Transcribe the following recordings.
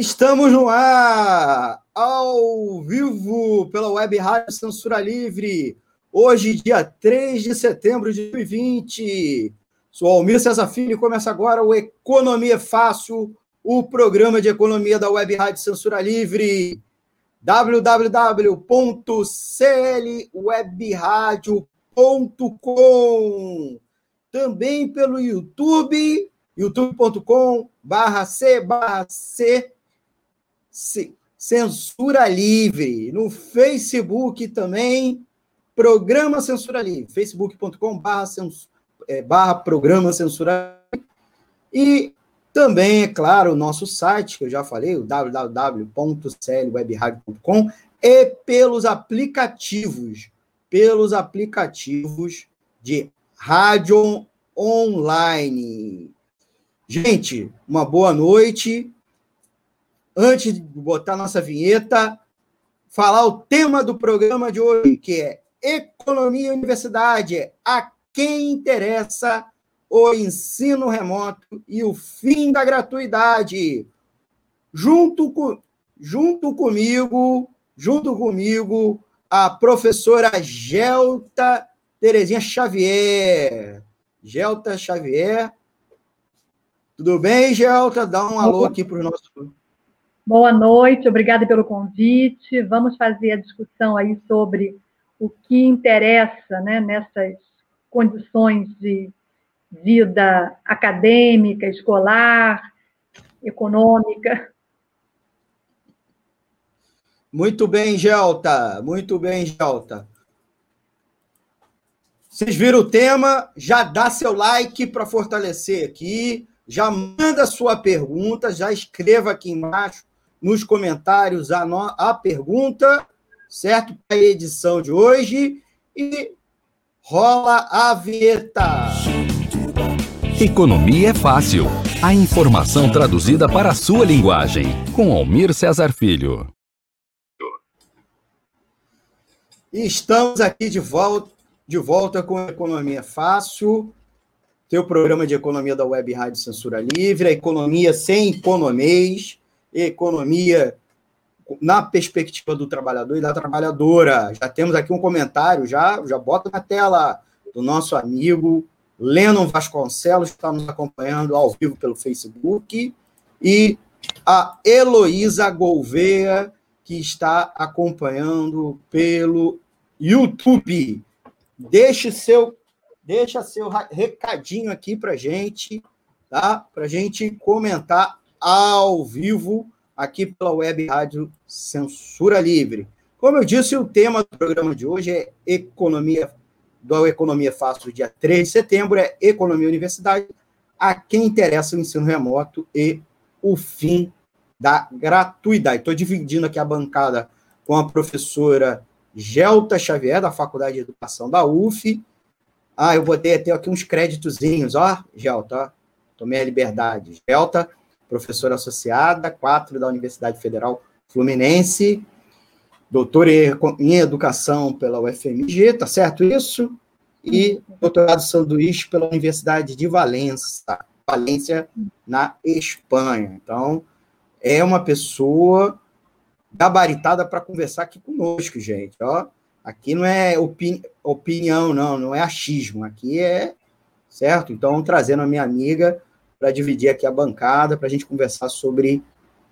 Estamos no ar, ao vivo, pela Web Rádio Censura Livre. Hoje, dia 3 de setembro de 2020. Sou Almir César Filho e começa agora o Economia Fácil, o programa de economia da Web Rádio Censura Livre. www.clwebradio.com Também pelo YouTube, youtube.com barra C barra C Censura Livre. No Facebook também, Programa Censura Livre, facebook.com é, barra Programa Censura Livre. E também, é claro, o nosso site, que eu já falei, o www.clwebradio.com e pelos aplicativos, pelos aplicativos de rádio online. Gente, uma boa noite antes de botar nossa vinheta, falar o tema do programa de hoje, que é Economia e Universidade. A quem interessa o ensino remoto e o fim da gratuidade. Junto, com, junto comigo, junto comigo, a professora Gelta Terezinha Xavier. Gelta Xavier. Tudo bem, Gelta? Dá um alô aqui para o nosso Boa noite, obrigada pelo convite. Vamos fazer a discussão aí sobre o que interessa né, nessas condições de vida acadêmica, escolar, econômica. Muito bem, Gelta. Muito bem, Gelta. Vocês viram o tema? Já dá seu like para fortalecer aqui. Já manda sua pergunta, já escreva aqui embaixo nos comentários a, no, a pergunta, certo? Para a edição de hoje. E rola a vinheta. Economia é fácil. A informação traduzida para a sua linguagem. Com Almir Cesar Filho. Estamos aqui de volta, de volta com a Economia Fácil, teu programa de economia da Web Rádio Censura Livre, a economia sem economês economia na perspectiva do trabalhador e da trabalhadora. Já temos aqui um comentário, já, já bota na tela, do nosso amigo Lennon Vasconcelos, que está nos acompanhando ao vivo pelo Facebook, e a Heloísa Gouveia, que está acompanhando pelo YouTube. Deixe seu, deixa seu recadinho aqui para gente, tá? Para gente comentar ao vivo aqui pela Web Rádio Censura Livre. Como eu disse, o tema do programa de hoje é economia do Economia Fácil, dia 3 de setembro, é Economia Universidade, a quem interessa o ensino remoto e o fim da gratuidade. Estou dividindo aqui a bancada com a professora Gelta Xavier, da Faculdade de Educação da UF. Ah, eu botei até aqui uns créditozinhos, ó, Gelta, tomei a liberdade. Gelta professora associada, quatro da Universidade Federal Fluminense, doutora em Educação pela UFMG, tá certo isso? E doutorado sanduíche pela Universidade de Valência, Valência, na Espanha. Então, é uma pessoa gabaritada para conversar aqui conosco, gente. Ó, aqui não é opini opinião, não, não é achismo, aqui é certo. Então, trazendo a minha amiga para dividir aqui a bancada, para a gente conversar sobre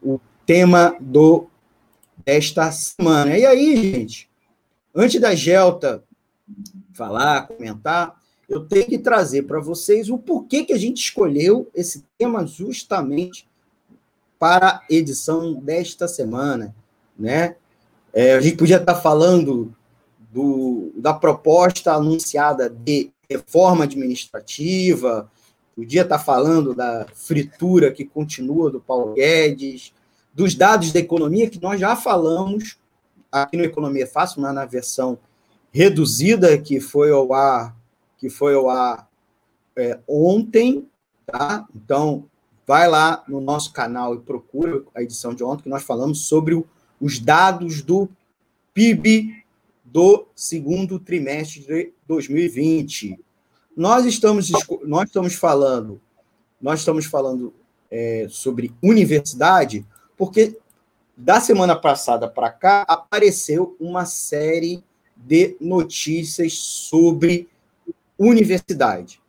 o tema do desta semana. E aí, gente, antes da Gelta falar, comentar, eu tenho que trazer para vocês o porquê que a gente escolheu esse tema justamente para a edição desta semana, né? É, a gente podia estar falando do, da proposta anunciada de reforma administrativa, Podia estar falando da fritura que continua do Paulo Guedes, dos dados da economia que nós já falamos aqui no Economia Fácil, na versão reduzida que foi ao ar, que foi ao ar é, ontem, tá? Então, vai lá no nosso canal e procura a edição de ontem, que nós falamos sobre o, os dados do PIB do segundo trimestre de 2020. Nós estamos, nós estamos falando, nós estamos falando é, sobre universidade, porque da semana passada para cá apareceu uma série de notícias sobre universidade.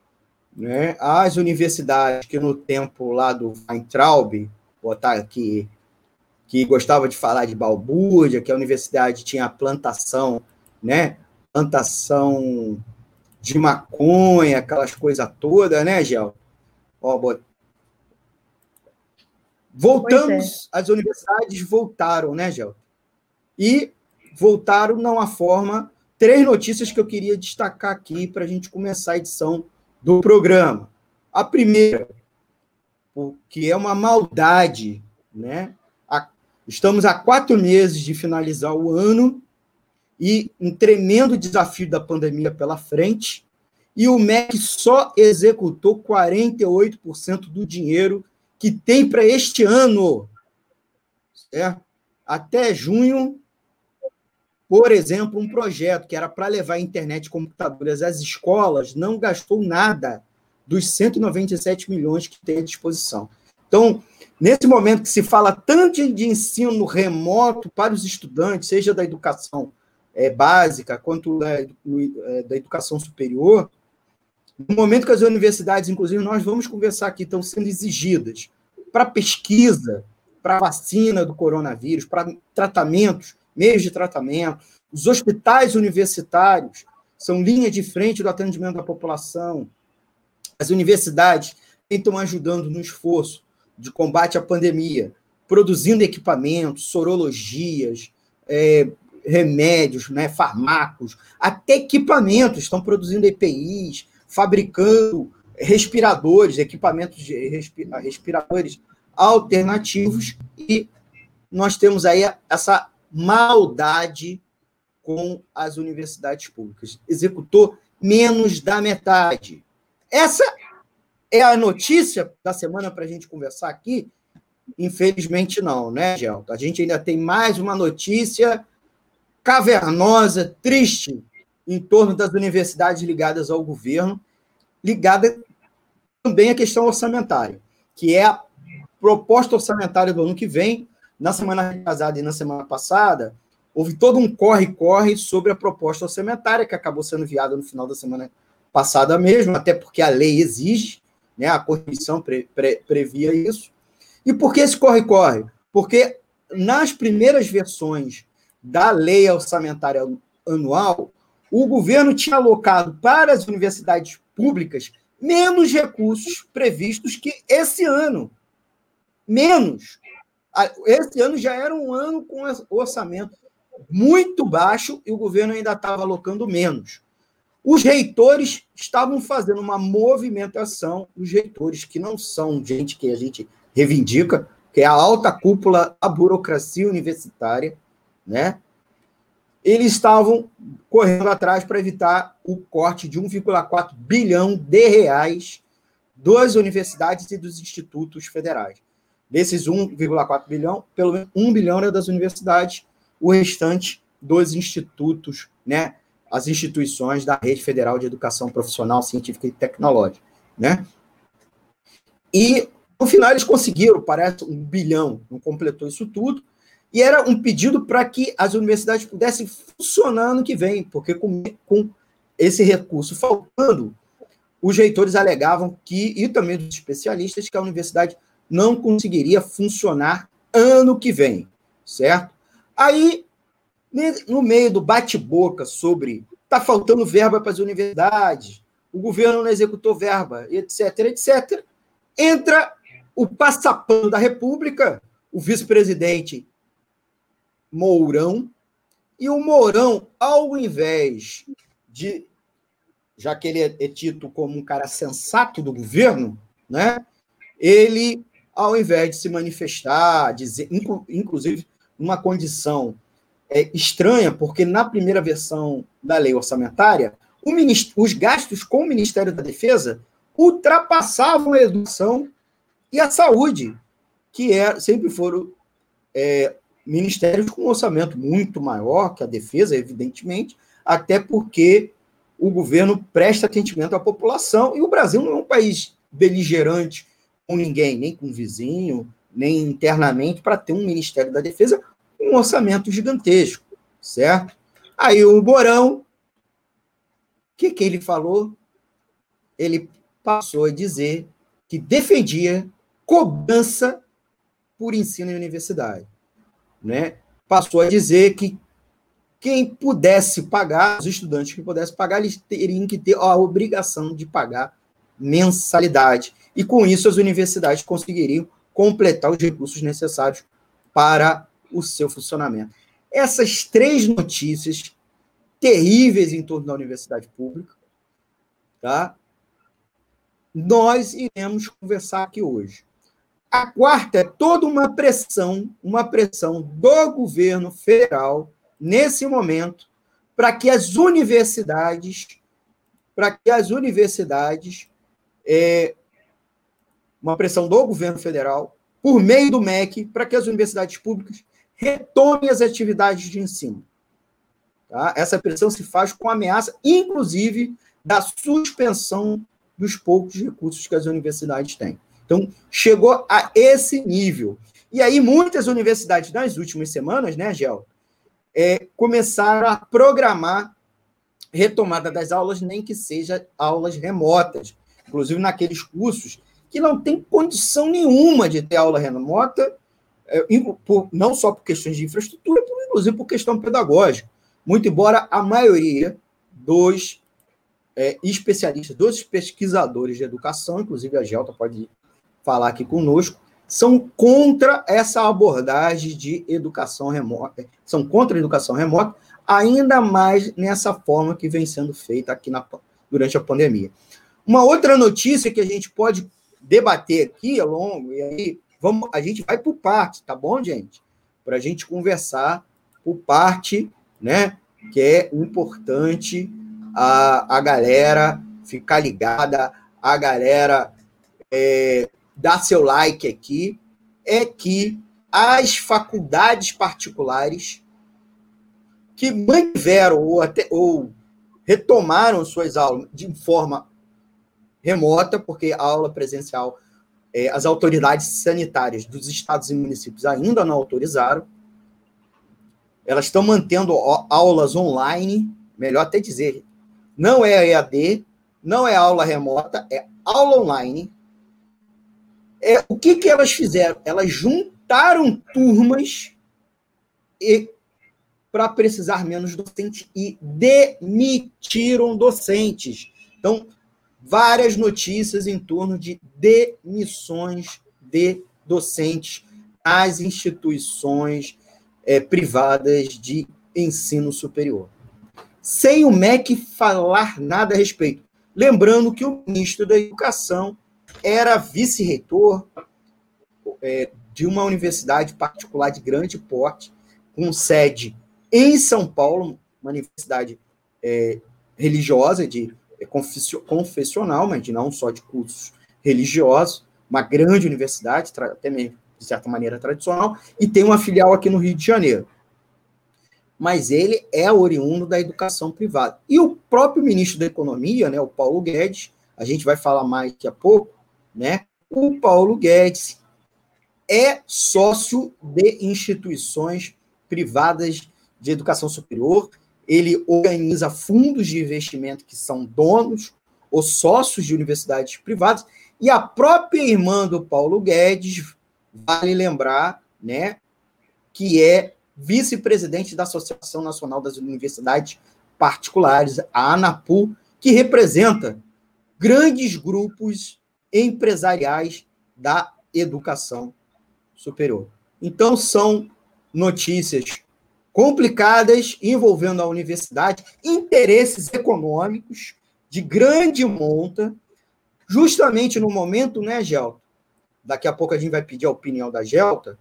Né? As universidades que no tempo lá do Weintraub, botar aqui, que gostava de falar de balbúrdia, que a universidade tinha plantação, né? Plantação de maconha, aquelas coisas todas, né, Gel? Ó, Voltamos, é. as universidades voltaram, né, Gel? E voltaram numa forma. Três notícias que eu queria destacar aqui para a gente começar a edição do programa. A primeira, que é uma maldade, né? Estamos há quatro meses de finalizar o ano e um tremendo desafio da pandemia pela frente. E o MEC só executou 48% do dinheiro que tem para este ano. Certo? Até junho, por exemplo, um projeto que era para levar internet e computadores às escolas não gastou nada dos 197 milhões que tem à disposição. Então, nesse momento que se fala tanto de ensino remoto para os estudantes, seja da educação é, básica quanto da, é, da educação superior, no momento que as universidades, inclusive, nós vamos conversar aqui, estão sendo exigidas para pesquisa, para vacina do coronavírus, para tratamentos, meios de tratamento, os hospitais universitários são linha de frente do atendimento da população. As universidades estão ajudando no esforço de combate à pandemia, produzindo equipamentos, sorologias, é, remédios, né, farmacos, até equipamentos, estão produzindo EPIs, fabricando respiradores, equipamentos de respiradores alternativos, e nós temos aí essa maldade com as universidades públicas. Executou menos da metade. Essa é a notícia da semana para a gente conversar aqui? Infelizmente não, né, Gelto? A gente ainda tem mais uma notícia cavernosa, triste, em torno das universidades ligadas ao governo, ligada também à questão orçamentária, que é a proposta orçamentária do ano que vem. Na semana retrasada e na semana passada, houve todo um corre-corre sobre a proposta orçamentária, que acabou sendo enviada no final da semana passada mesmo, até porque a lei exige, né, a Constituição pre, pre, previa isso. E por que esse corre-corre? Porque nas primeiras versões da lei orçamentária anual, o governo tinha alocado para as universidades públicas menos recursos previstos que esse ano. Menos. Esse ano já era um ano com orçamento muito baixo e o governo ainda estava alocando menos. Os reitores estavam fazendo uma movimentação, os reitores que não são gente que a gente reivindica, que é a alta cúpula da burocracia universitária, né? Eles estavam correndo atrás para evitar o corte de 1,4 bilhão de reais das universidades e dos institutos federais. Desses 1,4 bilhão, pelo menos 1 bilhão era das universidades, o restante dos institutos, né? As instituições da Rede Federal de Educação Profissional, Científica e Tecnológica, né? E no final eles conseguiram, parece, um bilhão, não completou isso tudo, e era um pedido para que as universidades pudessem funcionar ano que vem, porque com, com esse recurso faltando, os reitores alegavam que, e também os especialistas, que a universidade não conseguiria funcionar ano que vem, certo? Aí, no meio do bate-boca sobre está faltando verba para as universidades, o governo não executou verba, etc., etc., entra o passapano da República, o vice-presidente Mourão, e o Mourão, ao invés de, já que ele é tido como um cara sensato do governo, né, ele, ao invés de se manifestar, dizer, inclusive uma condição é, estranha, porque na primeira versão da lei orçamentária, os gastos com o Ministério da Defesa ultrapassavam a educação e a saúde, que é, sempre foram é, ministérios com um orçamento muito maior que a defesa, evidentemente, até porque o governo presta atendimento à população e o Brasil não é um país beligerante com ninguém, nem com vizinho, nem internamente para ter um Ministério da Defesa com um orçamento gigantesco, certo? Aí o Borão, o que, que ele falou? Ele passou a dizer que defendia cobrança por ensino em universidade. Né? Passou a dizer que quem pudesse pagar, os estudantes que pudessem pagar, eles teriam que ter a obrigação de pagar mensalidade. E com isso, as universidades conseguiriam completar os recursos necessários para o seu funcionamento. Essas três notícias terríveis em torno da universidade pública, tá? Nós iremos conversar aqui hoje. A quarta é toda uma pressão, uma pressão do governo federal nesse momento para que as universidades, para que as universidades, é, uma pressão do governo federal por meio do MEC, para que as universidades públicas retomem as atividades de ensino. Tá? Essa pressão se faz com ameaça, inclusive, da suspensão dos poucos recursos que as universidades têm. Então, chegou a esse nível. E aí, muitas universidades, nas últimas semanas, né, Gel, é, começaram a programar retomada das aulas, nem que seja aulas remotas. Inclusive, naqueles cursos que não tem condição nenhuma de ter aula remota, é, por, não só por questões de infraestrutura, como inclusive por questão pedagógica. Muito embora a maioria dos é, especialistas, dos pesquisadores de educação, inclusive a Gelta pode falar aqui conosco, são contra essa abordagem de educação remota, são contra a educação remota, ainda mais nessa forma que vem sendo feita aqui na, durante a pandemia. Uma outra notícia que a gente pode debater aqui ao longo, e aí vamos, a gente vai por parte, tá bom, gente? Para a gente conversar por parte, né? Que é importante a, a galera ficar ligada, a galera é, dar seu like aqui, é que as faculdades particulares que mantiveram ou, até, ou retomaram suas aulas de forma remota, porque a aula presencial, é, as autoridades sanitárias dos estados e municípios ainda não autorizaram. Elas estão mantendo aulas online, melhor até dizer, não é EAD, não é aula remota, é aula online, é, o que, que elas fizeram? Elas juntaram turmas e para precisar menos docentes e demitiram docentes. Então, várias notícias em torno de demissões de docentes às instituições é, privadas de ensino superior. Sem o MEC falar nada a respeito. Lembrando que o ministro da Educação era vice-reitor é, de uma universidade particular de grande porte, com sede em São Paulo, uma universidade é, religiosa, de é, confessional, mas de não só de cursos religiosos, uma grande universidade, até mesmo, de certa maneira, tradicional, e tem uma filial aqui no Rio de Janeiro. Mas ele é oriundo da educação privada. E o próprio ministro da Economia, né, o Paulo Guedes, a gente vai falar mais daqui a pouco, né? O Paulo Guedes é sócio de instituições privadas de educação superior, ele organiza fundos de investimento que são donos ou sócios de universidades privadas, e a própria irmã do Paulo Guedes, vale lembrar, né, que é vice-presidente da Associação Nacional das Universidades Particulares, a ANAPU, que representa grandes grupos empresariais da educação superior. Então, são notícias complicadas envolvendo a universidade, interesses econômicos de grande monta, justamente no momento, né, Gelta? Daqui a pouco a gente vai pedir a opinião da Gelta,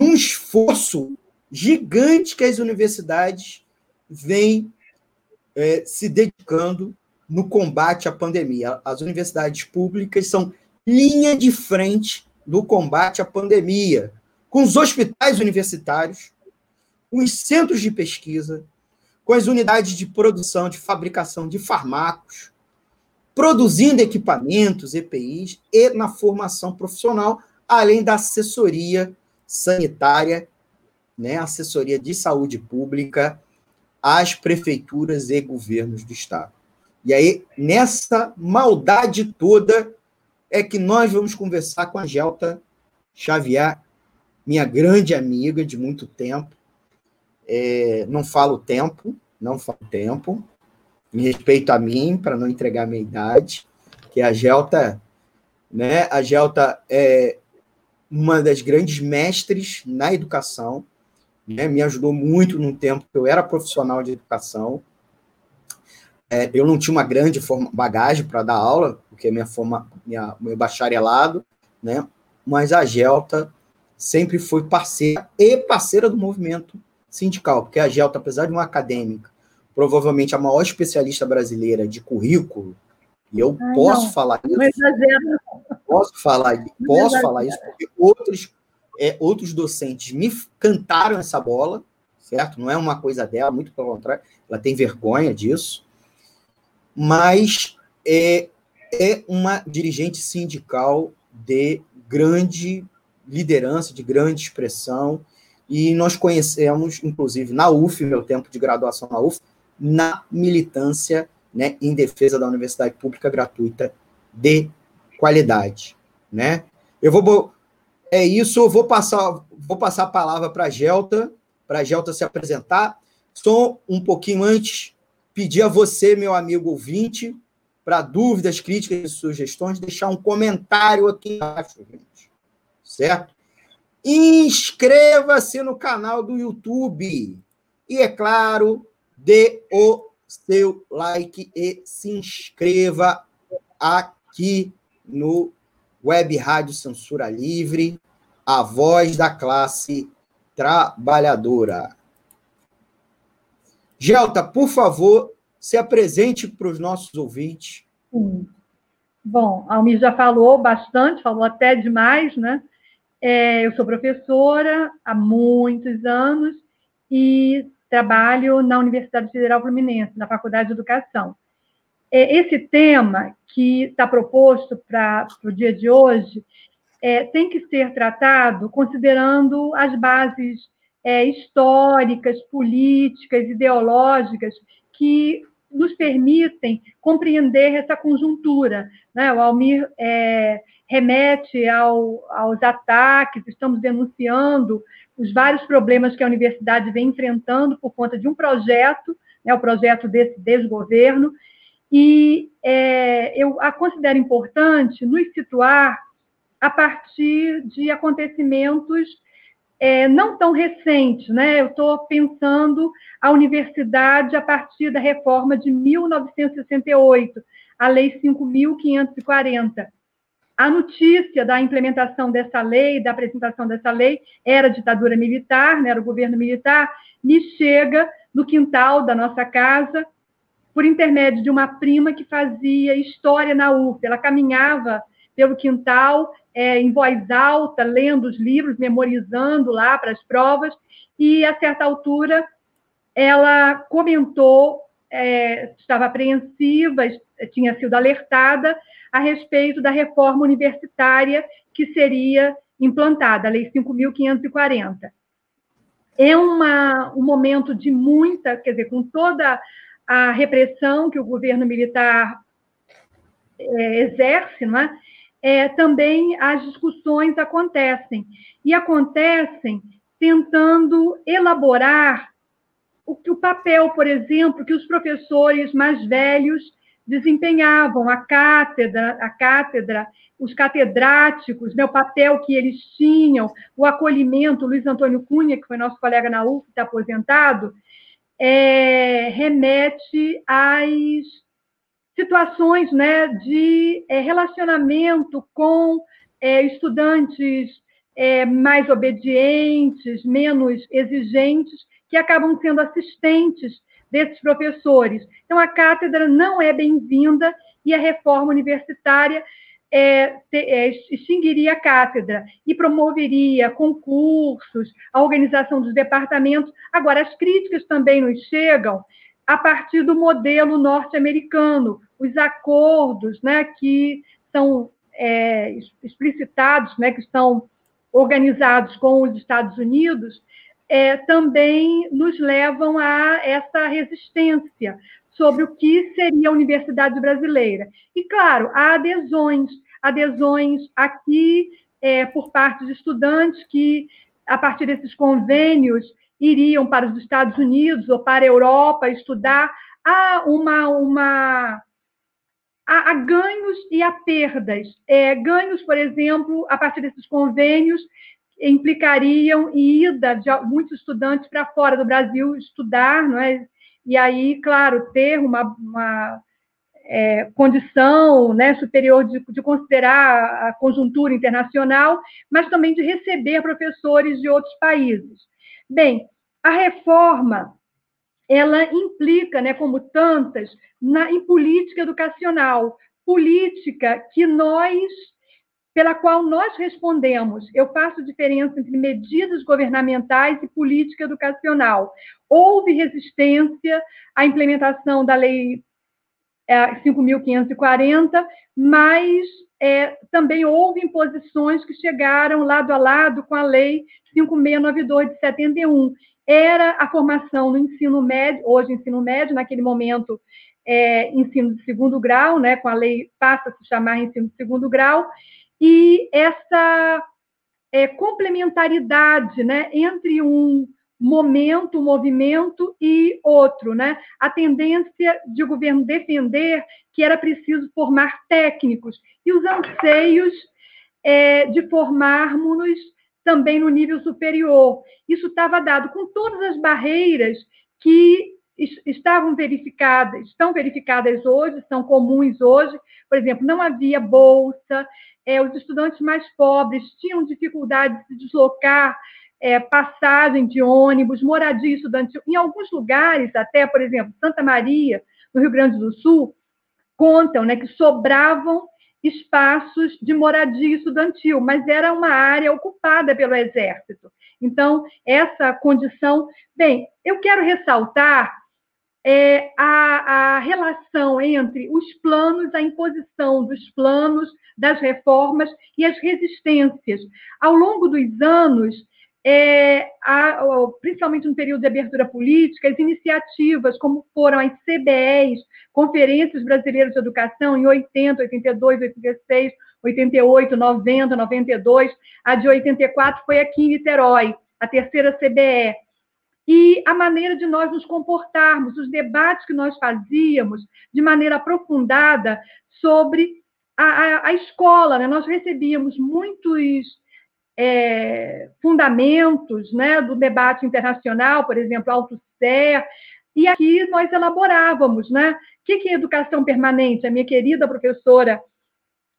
um esforço gigante que as universidades vêm é, se dedicando no combate à pandemia. As universidades públicas são linha de frente no combate à pandemia, com os hospitais universitários, com os centros de pesquisa, com as unidades de produção, de fabricação de farmacos, produzindo equipamentos, EPIs, e na formação profissional, além da assessoria sanitária, né, assessoria de saúde pública às prefeituras e governos do estado. E aí, nessa maldade toda, é que nós vamos conversar com a Gelta Xavier, minha grande amiga de muito tempo. É, não falo tempo, não falo tempo, em respeito a mim, para não entregar minha idade, que a Gelta, né? A Gelta é uma das grandes mestres na educação, né? Me ajudou muito no tempo que eu era profissional de educação. É, eu não tinha uma grande forma, bagagem para dar aula, porque minha forma, minha, meu bacharelado, né? Mas a Gelta sempre foi parceira e parceira do movimento sindical, porque a Gelta, apesar de uma acadêmica, provavelmente a maior especialista brasileira de currículo, e eu Ai, posso não. falar isso. Posso falar, posso falar isso, porque outros, é, outros docentes me cantaram essa bola, certo? Não é uma coisa dela, muito pelo contrário, ela tem vergonha disso, mas é, é uma dirigente sindical de grande liderança, de grande expressão, e nós conhecemos, inclusive, na UF, meu tempo de graduação na UF, na militância né, em defesa da universidade pública gratuita de qualidade. Né? Eu vou. É isso, vou passar, vou passar a palavra para a Gelta, para a Gelta se apresentar. Só um pouquinho antes, pedir a você, meu amigo ouvinte, para dúvidas, críticas e sugestões, deixar um comentário aqui embaixo, gente. Certo? Inscreva-se no canal do YouTube. E, é claro, dê o seu like e se inscreva aqui no Web Rádio Censura Livre, a voz da classe trabalhadora. Gelta, por favor, se apresente para os nossos ouvintes. Sim. Bom, a Almir já falou bastante, falou até demais, né? É, eu sou professora há muitos anos e trabalho na Universidade Federal Fluminense, na Faculdade de Educação. É, esse tema que está proposto para o dia de hoje é, tem que ser tratado considerando as bases é, históricas, políticas, ideológicas que nos permitem compreender essa conjuntura. Né? O Almir é, remete ao, aos ataques, estamos denunciando os vários problemas que a universidade vem enfrentando por conta de um projeto, né, o projeto desse desgoverno, e é, eu a considero importante nos situar a partir de acontecimentos é, não tão recentes. Né? Eu estou pensando a universidade a partir da reforma de 1968, a Lei 5.540 a notícia da implementação dessa lei, da apresentação dessa lei, era a ditadura militar, né, era o governo militar, me chega no quintal da nossa casa, por intermédio de uma prima que fazia história na UF. Ela caminhava pelo quintal, é, em voz alta, lendo os livros, memorizando lá para as provas, e, a certa altura, ela comentou, é, estava apreensiva, tinha sido alertada a respeito da reforma universitária que seria implantada, a Lei 5.540. É uma, um momento de muita, quer dizer, com toda a repressão que o governo militar é, exerce, não é? É, também as discussões acontecem. E acontecem tentando elaborar o, o papel, por exemplo, que os professores mais velhos desempenhavam a cátedra, a cátedra, os catedráticos, né, o papel que eles tinham, o acolhimento, Luiz Antônio Cunha, que foi nosso colega na UF, está aposentado, é, remete às situações né, de é, relacionamento com é, estudantes é, mais obedientes, menos exigentes, que acabam sendo assistentes desses professores. Então, a cátedra não é bem-vinda e a reforma universitária é, é, extinguiria a cátedra e promoveria concursos, a organização dos departamentos. Agora, as críticas também nos chegam a partir do modelo norte-americano, os acordos né, que são é, explicitados, né, que estão organizados com os Estados Unidos, é, também nos levam a essa resistência sobre o que seria a universidade brasileira. E, claro, há adesões, adesões aqui é, por parte de estudantes que, a partir desses convênios, iriam para os Estados Unidos ou para a Europa estudar. Há uma, uma há, ganhos e há perdas. É, ganhos, por exemplo, a partir desses convênios, implicariam ida de muitos estudantes para fora do Brasil estudar, não é? E aí, claro, ter uma, uma é, condição né, superior de, de, considerar a conjuntura internacional, mas também de receber professores de outros países. Bem, a reforma ela implica, né, como tantas, na, em política educacional, política que nós pela qual nós respondemos. Eu faço diferença entre medidas governamentais e política educacional. Houve resistência à implementação da Lei 5.540, é, mas é, também houve imposições que chegaram lado a lado com a Lei 5.692 de 71. Era a formação no ensino médio, hoje ensino médio, naquele momento é, ensino de segundo grau, né, com a lei passa a se chamar ensino de segundo grau, e essa é, complementaridade né, entre um momento, movimento e outro. Né? A tendência de o governo defender que era preciso formar técnicos e os anseios é, de formarmos-nos também no nível superior. Isso estava dado com todas as barreiras que estavam verificadas, estão verificadas hoje, são comuns hoje. Por exemplo, não havia bolsa, é, os estudantes mais pobres tinham dificuldade de se deslocar, é, passagem de ônibus, moradia estudantil. Em alguns lugares, até, por exemplo, Santa Maria, no Rio Grande do Sul, contam né, que sobravam espaços de moradia estudantil, mas era uma área ocupada pelo Exército. Então, essa condição. Bem, eu quero ressaltar é, a, a relação entre os planos, a imposição dos planos, das reformas e as resistências. Ao longo dos anos, é, a, principalmente no período de abertura política, as iniciativas, como foram as CBEs, Conferências Brasileiras de Educação, em 80, 82, 86, 88, 90, 92, a de 84 foi aqui em Niterói, a terceira CBE. E a maneira de nós nos comportarmos, os debates que nós fazíamos de maneira aprofundada sobre a, a, a escola, né? nós recebíamos muitos é, fundamentos né, do debate internacional, por exemplo, Althusser, e aqui nós elaborávamos, né? O que é educação permanente? A minha querida professora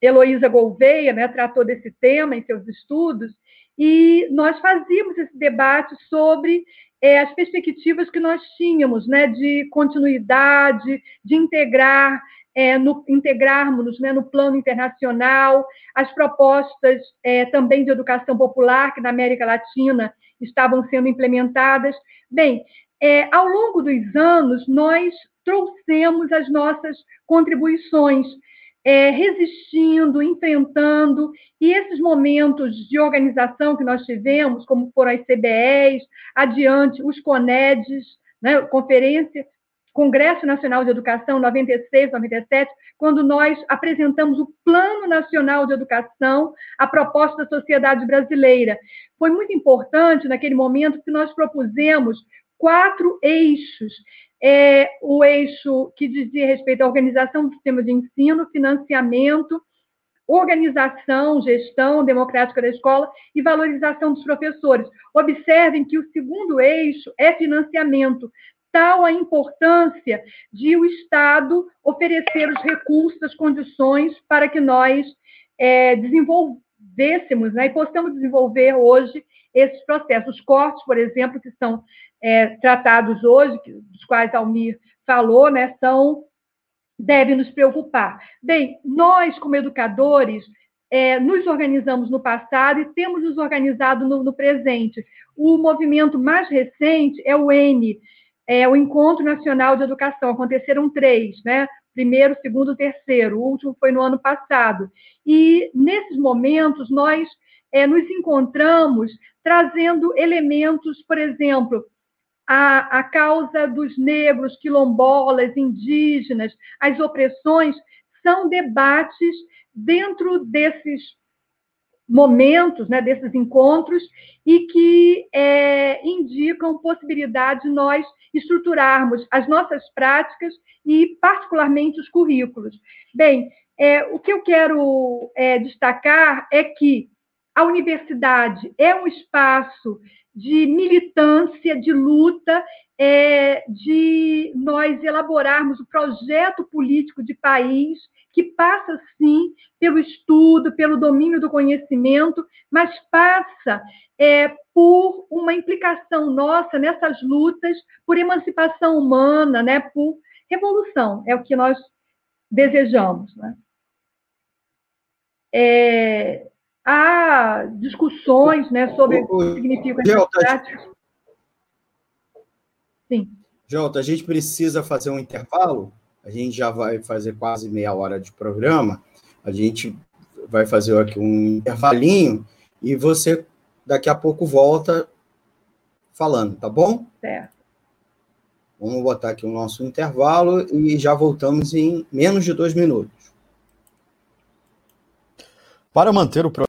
Heloísa Gouveia né, tratou desse tema em seus estudos, e nós fazíamos esse debate sobre é, as perspectivas que nós tínhamos né, de continuidade, de integrar é, no, integrarmos né, no plano internacional, as propostas é, também de educação popular, que na América Latina estavam sendo implementadas. Bem, é, ao longo dos anos, nós trouxemos as nossas contribuições, é, resistindo, enfrentando, e esses momentos de organização que nós tivemos, como foram as CBEs, adiante, os CONEDs, né, Conferência Congresso Nacional de Educação, 96, 97, quando nós apresentamos o Plano Nacional de Educação, a proposta da sociedade brasileira. Foi muito importante naquele momento que nós propusemos quatro eixos. É, o eixo que dizia respeito à organização do sistema de ensino, financiamento, organização, gestão democrática da escola e valorização dos professores. Observem que o segundo eixo é financiamento, tal a importância de o Estado oferecer os recursos, as condições para que nós é, desenvolvêssemos né, e possamos desenvolver hoje esses processos. Os cortes, por exemplo, que são é, tratados hoje, dos quais Almir falou, né, são devem nos preocupar. Bem, nós, como educadores, é, nos organizamos no passado e temos nos organizado no, no presente. O movimento mais recente é o N, é, o Encontro Nacional de Educação. Aconteceram três, né? Primeiro, segundo, terceiro. O último foi no ano passado. E nesses momentos nós é, nos encontramos trazendo elementos, por exemplo, a, a causa dos negros, quilombolas, indígenas, as opressões, são debates dentro desses momentos, né, desses encontros, e que é, indicam possibilidade de nós estruturarmos as nossas práticas e, particularmente, os currículos. Bem, é, o que eu quero é, destacar é que a universidade é um espaço de militância, de luta, é, de nós elaborarmos o projeto político de país que passa, sim, pelo estudo, pelo domínio do conhecimento, mas passa é, por uma implicação nossa nessas lutas por emancipação humana, né, por revolução, é o que nós desejamos. Né? É, há discussões né, sobre o que significa essas Sim. Jota, a gente precisa fazer um intervalo. A gente já vai fazer quase meia hora de programa. A gente vai fazer aqui um intervalinho e você daqui a pouco volta falando, tá bom? Certo. Vamos botar aqui o nosso intervalo e já voltamos em menos de dois minutos. Para manter o para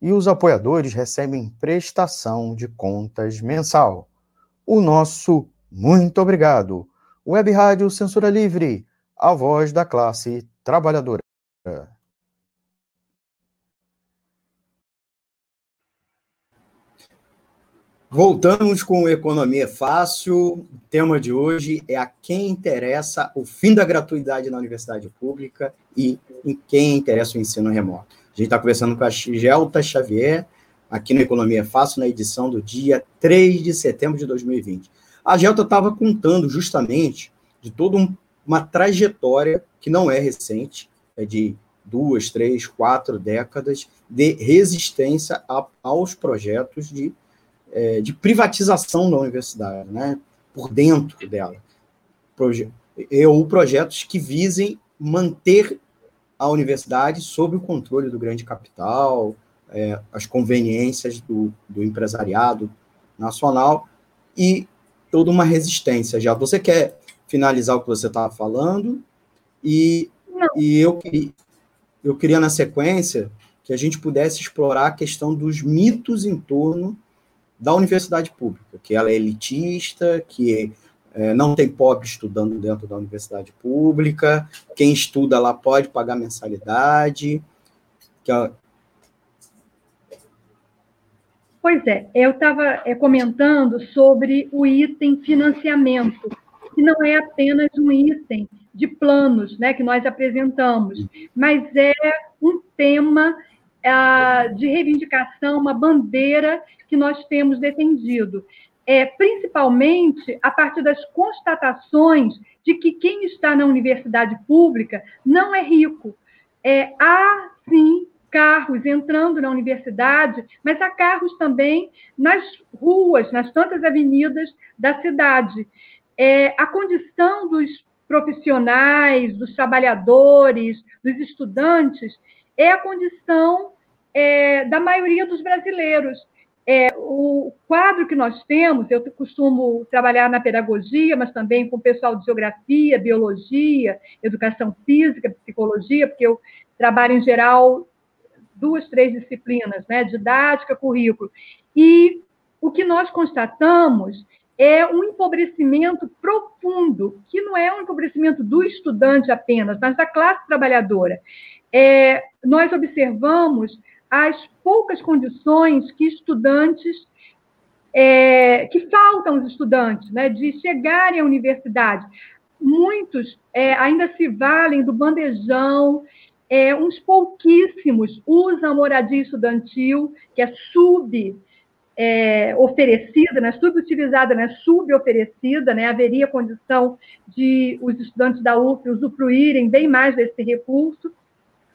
E os apoiadores recebem prestação de contas mensal. O nosso muito obrigado. Web Rádio Censura Livre, a voz da classe trabalhadora. Voltamos com Economia Fácil. O tema de hoje é a quem interessa o fim da gratuidade na universidade pública e em quem interessa o ensino remoto. Gente está conversando com a Gelta Xavier, aqui no Economia Fácil, na edição do dia 3 de setembro de 2020. A Gelta estava contando justamente de toda um, uma trajetória que não é recente, é de duas, três, quatro décadas de resistência a, aos projetos de é, de privatização da universidade, né, por dentro dela. Proje ou projetos que visem manter a universidade sob o controle do grande capital, é, as conveniências do, do empresariado nacional e toda uma resistência. Já você quer finalizar o que você estava falando e, e eu, queria, eu queria, na sequência, que a gente pudesse explorar a questão dos mitos em torno da universidade pública, que ela é elitista, que é, não tem pobre estudando dentro da universidade pública, quem estuda lá pode pagar mensalidade. A... Pois é, eu estava é, comentando sobre o item financiamento, que não é apenas um item de planos né, que nós apresentamos, mas é um tema de reivindicação, uma bandeira que nós temos defendido. É, principalmente a partir das constatações de que quem está na universidade pública não é rico. É, há, sim, carros entrando na universidade, mas há carros também nas ruas, nas tantas avenidas da cidade. É, a condição dos profissionais, dos trabalhadores, dos estudantes, é a condição é, da maioria dos brasileiros. É, o quadro que nós temos, eu costumo trabalhar na pedagogia, mas também com o pessoal de geografia, biologia, educação física, psicologia, porque eu trabalho em geral duas, três disciplinas, né? Didática, currículo. E o que nós constatamos é um empobrecimento profundo, que não é um empobrecimento do estudante apenas, mas da classe trabalhadora. É, nós observamos as poucas condições que estudantes, é, que faltam os estudantes, né, de chegarem à universidade. Muitos é, ainda se valem do bandejão, é, uns pouquíssimos usam a moradia estudantil, que é sub é, oferecida, né, subutilizada, né, suboferecida, né, haveria condição de os estudantes da UF usufruírem bem mais desse recurso.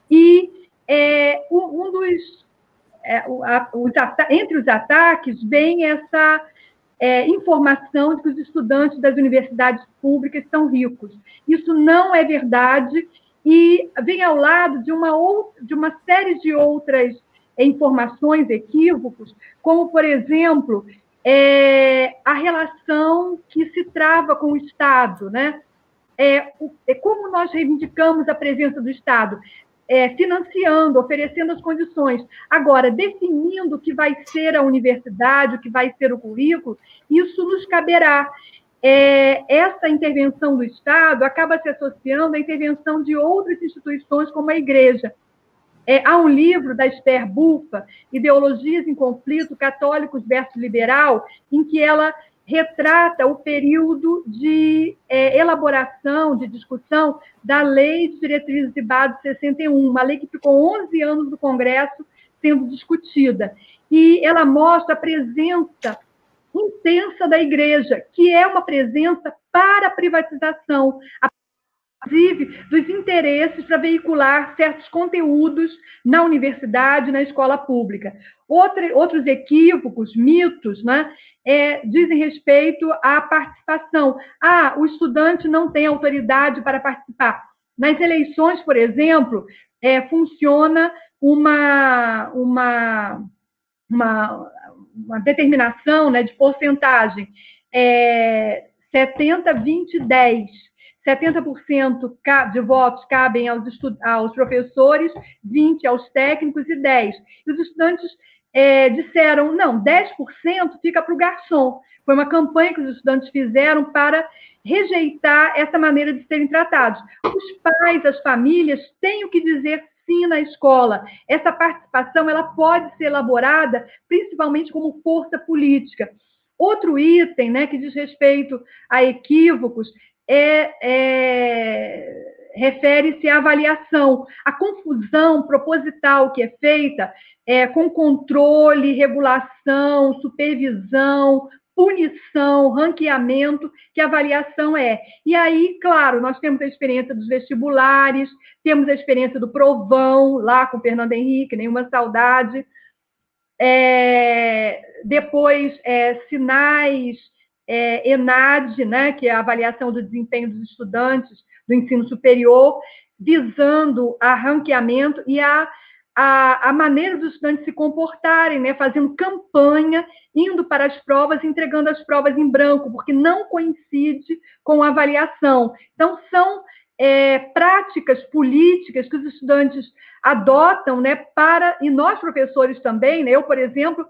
E é, um dos, é, os, entre os ataques vem essa é, informação de que os estudantes das universidades públicas são ricos. Isso não é verdade e vem ao lado de uma, de uma série de outras informações, equívocos, como, por exemplo, é, a relação que se trava com o Estado, né? É, é, como nós reivindicamos a presença do Estado? É, financiando, oferecendo as condições. Agora, definindo o que vai ser a universidade, o que vai ser o currículo, isso nos caberá. É, essa intervenção do Estado acaba se associando à intervenção de outras instituições, como a Igreja. É, há um livro da Esther Bufa, Ideologias em Conflito, Católicos versus Liberal, em que ela retrata o período de é, elaboração, de discussão da Lei de Diretrizes e Bases 61, uma lei que ficou 11 anos no Congresso sendo discutida. E ela mostra a presença intensa da igreja, que é uma presença para a privatização, a inclusive, dos interesses para veicular certos conteúdos na universidade, na escola pública. Outra, outros equívocos, mitos, né, é, dizem respeito à participação. Ah, o estudante não tem autoridade para participar. Nas eleições, por exemplo, é, funciona uma, uma, uma, uma determinação né, de porcentagem. É, 70, 20, 10. 70% de votos cabem aos, aos, professores, 20% aos técnicos e 10%. E os estudantes é, disseram, não, 10% fica para o garçom. Foi uma campanha que os estudantes fizeram para rejeitar essa maneira de serem tratados. Os pais, as famílias têm o que dizer sim na escola. Essa participação ela pode ser elaborada principalmente como força política. Outro item né, que diz respeito a equívocos é, é refere-se à avaliação, a confusão proposital que é feita é, com controle, regulação, supervisão, punição, ranqueamento, que a avaliação é. E aí, claro, nós temos a experiência dos vestibulares, temos a experiência do provão, lá com Fernando Henrique, nenhuma saudade. É, depois, é, sinais é, ENAD, né, que é a avaliação do desempenho dos estudantes do ensino superior, visando a ranqueamento e a, a, a maneira dos estudantes se comportarem, né, fazendo campanha, indo para as provas, entregando as provas em branco, porque não coincide com a avaliação. Então, são é, práticas políticas que os estudantes adotam, né, para, e nós professores também, né, eu, por exemplo,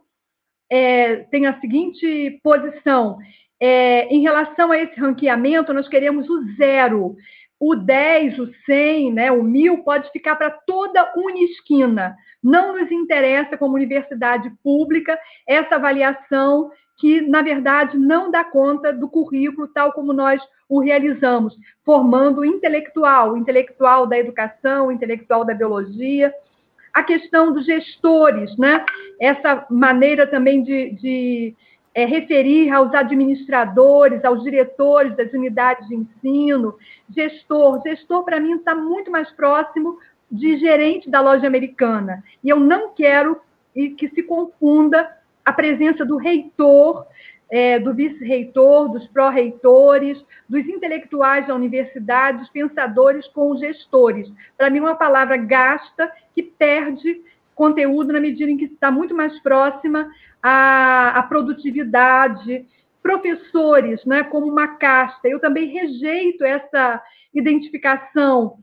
é, tenho a seguinte posição, é, em relação a esse ranqueamento, nós queremos o zero. O 10, o 100, né, o 1000 pode ficar para toda Unisquina. Não nos interessa, como universidade pública, essa avaliação que, na verdade, não dá conta do currículo tal como nós o realizamos, formando intelectual, intelectual da educação, intelectual da biologia. A questão dos gestores, né? essa maneira também de, de é, referir aos administradores, aos diretores das unidades de ensino, gestor. Gestor, para mim, está muito mais próximo de gerente da loja americana. E eu não quero que se confunda a presença do reitor, é, do vice-reitor, dos pró-reitores, dos intelectuais da universidade, dos pensadores com os gestores. Para mim, é uma palavra gasta que perde conteúdo na medida em que está muito mais próxima à, à produtividade, professores, né, como uma casta. Eu também rejeito essa identificação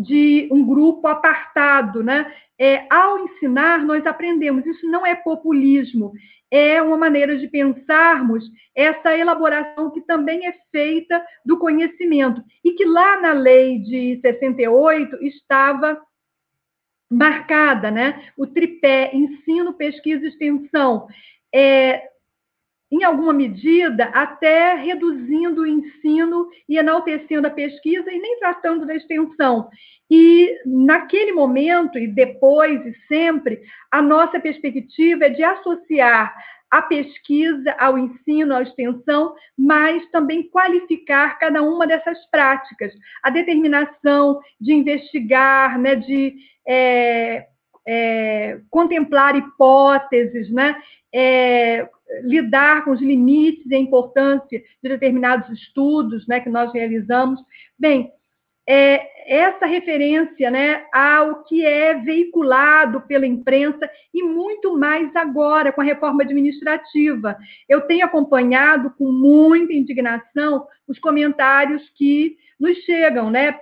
de um grupo apartado, né? É, ao ensinar, nós aprendemos. Isso não é populismo, é uma maneira de pensarmos essa elaboração que também é feita do conhecimento e que lá na lei de 68 estava marcada, né? O tripé ensino, pesquisa e extensão. É, em alguma medida, até reduzindo o ensino e enaltecendo a pesquisa e nem tratando da extensão. E naquele momento, e depois e sempre, a nossa perspectiva é de associar a pesquisa, ao ensino, à extensão, mas também qualificar cada uma dessas práticas. A determinação de investigar, né, de é, é, contemplar hipóteses, né, é, lidar com os limites e a importância de determinados estudos né, que nós realizamos. Bem, é, essa referência né, ao que é veiculado pela imprensa e muito mais agora com a reforma administrativa. Eu tenho acompanhado com muita indignação os comentários que nos chegam né,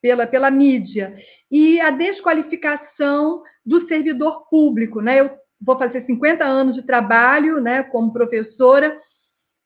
pela, pela mídia e a desqualificação do servidor público. Né? Eu vou fazer 50 anos de trabalho né, como professora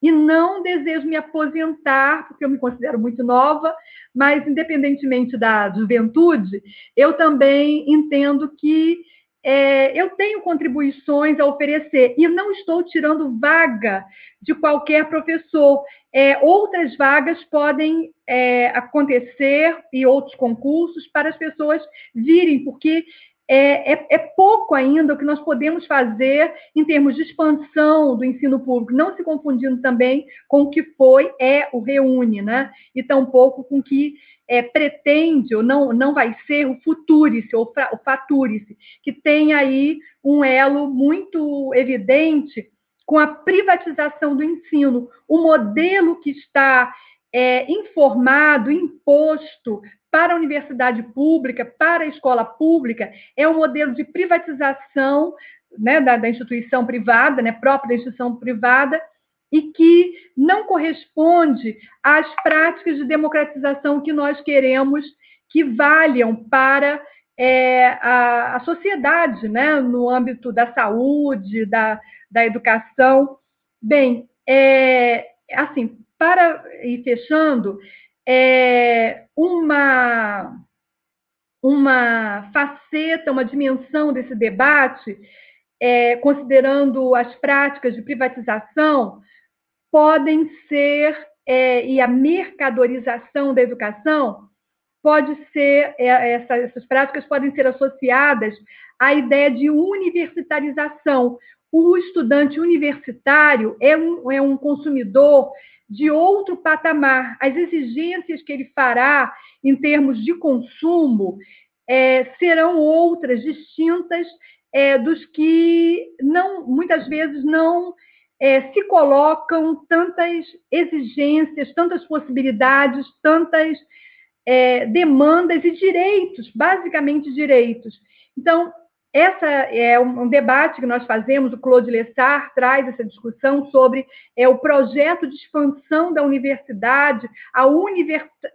e não desejo me aposentar, porque eu me considero muito nova, mas independentemente da juventude, eu também entendo que é, eu tenho contribuições a oferecer e não estou tirando vaga de qualquer professor. É, outras vagas podem é, acontecer e outros concursos para as pessoas virem, porque é, é, é, pouco ainda o que nós podemos fazer em termos de expansão do ensino público, não se confundindo também com o que foi, é o Reúne, né? e tampouco com o que é, pretende ou não, não vai ser o Futurice ou o Faturice, que tem aí um elo muito evidente com a privatização do ensino. O modelo que está é, informado, imposto para a universidade pública, para a escola pública, é um modelo de privatização né, da, da, instituição privada, né, própria da instituição privada, e que não corresponde às práticas de democratização que nós queremos que valham para é, a, a, sociedade, né, no âmbito da saúde, da, da educação. Bem, é, assim, para ir fechando, é, uma, uma faceta, uma dimensão desse debate, é, considerando as práticas de privatização, podem ser, é, e a mercadorização da educação, pode ser, é, essa, essas práticas podem ser associadas à ideia de universitarização. O estudante universitário é um, é um consumidor de outro patamar. As exigências que ele fará em termos de consumo é, serão outras, distintas é, dos que não, muitas vezes não é, se colocam tantas exigências, tantas possibilidades, tantas é, demandas e direitos, basicamente direitos. Então, essa é um, debate que nós fazemos, o Claude Lessard traz essa discussão sobre é, o projeto de expansão da universidade, a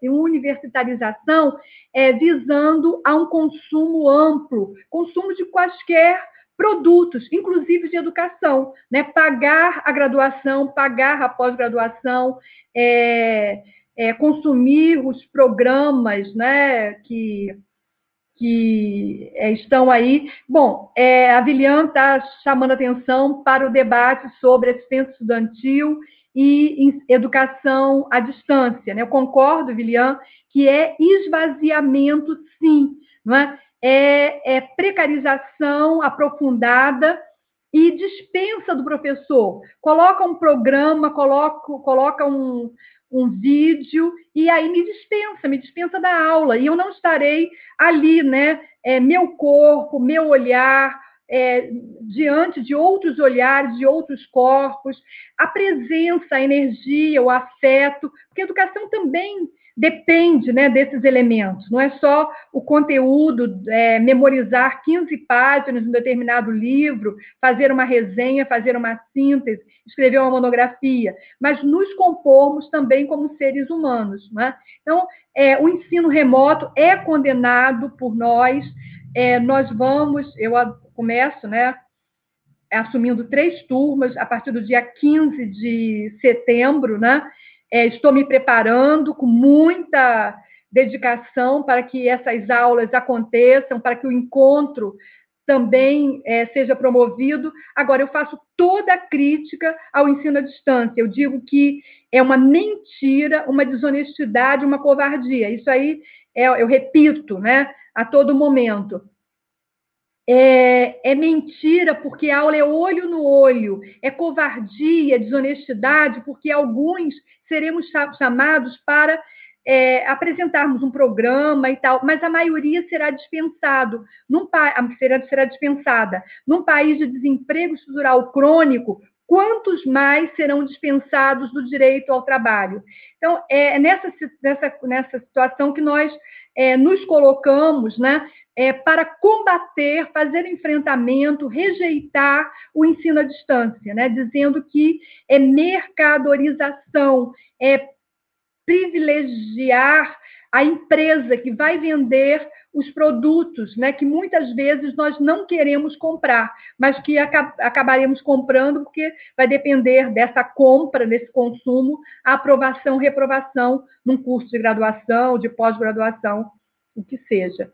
universitarização, é, visando a um consumo amplo, consumo de quaisquer produtos, inclusive de educação, né? pagar a graduação, pagar a pós-graduação, é, é, consumir os programas né, que que é, estão aí. Bom, é, a Vilian está chamando atenção para o debate sobre assistência estudantil e educação à distância. Né? Eu concordo, Vilian, que é esvaziamento, sim, não é? É, é precarização aprofundada e dispensa do professor. Coloca um programa, coloca, coloca um, um vídeo e aí me dispensa, me dispensa da aula e eu não estarei ali, né? É, meu corpo, meu olhar, é, diante de outros olhares, de outros corpos, a presença, a energia, o afeto, porque a educação também depende né, desses elementos, não é só o conteúdo, é, memorizar 15 páginas de um determinado livro, fazer uma resenha, fazer uma síntese, escrever uma monografia, mas nos compormos também como seres humanos. Né? Então, é, o ensino remoto é condenado por nós, é, nós vamos, eu começo, né, assumindo três turmas a partir do dia 15 de setembro, né? É, estou me preparando com muita dedicação para que essas aulas aconteçam, para que o encontro também é, seja promovido. Agora, eu faço toda a crítica ao ensino à distância. Eu digo que é uma mentira, uma desonestidade, uma covardia. Isso aí é, eu repito, né, a todo momento. É, é, mentira, porque a aula é olho no olho, é covardia, desonestidade, porque alguns seremos chamados para é, apresentarmos um programa e tal, mas a maioria será dispensado, num, será, será dispensada. Num país de desemprego estrutural crônico, quantos mais serão dispensados do direito ao trabalho? Então, é nessa, nessa, nessa situação que nós é, nos colocamos né, é, para combater, fazer enfrentamento, rejeitar o ensino à distância, né, dizendo que é mercadorização, é privilegiar a empresa que vai vender os produtos, né, que muitas vezes nós não queremos comprar, mas que acabaremos comprando porque vai depender dessa compra, desse consumo, a aprovação, reprovação num curso de graduação, de pós-graduação, o que seja.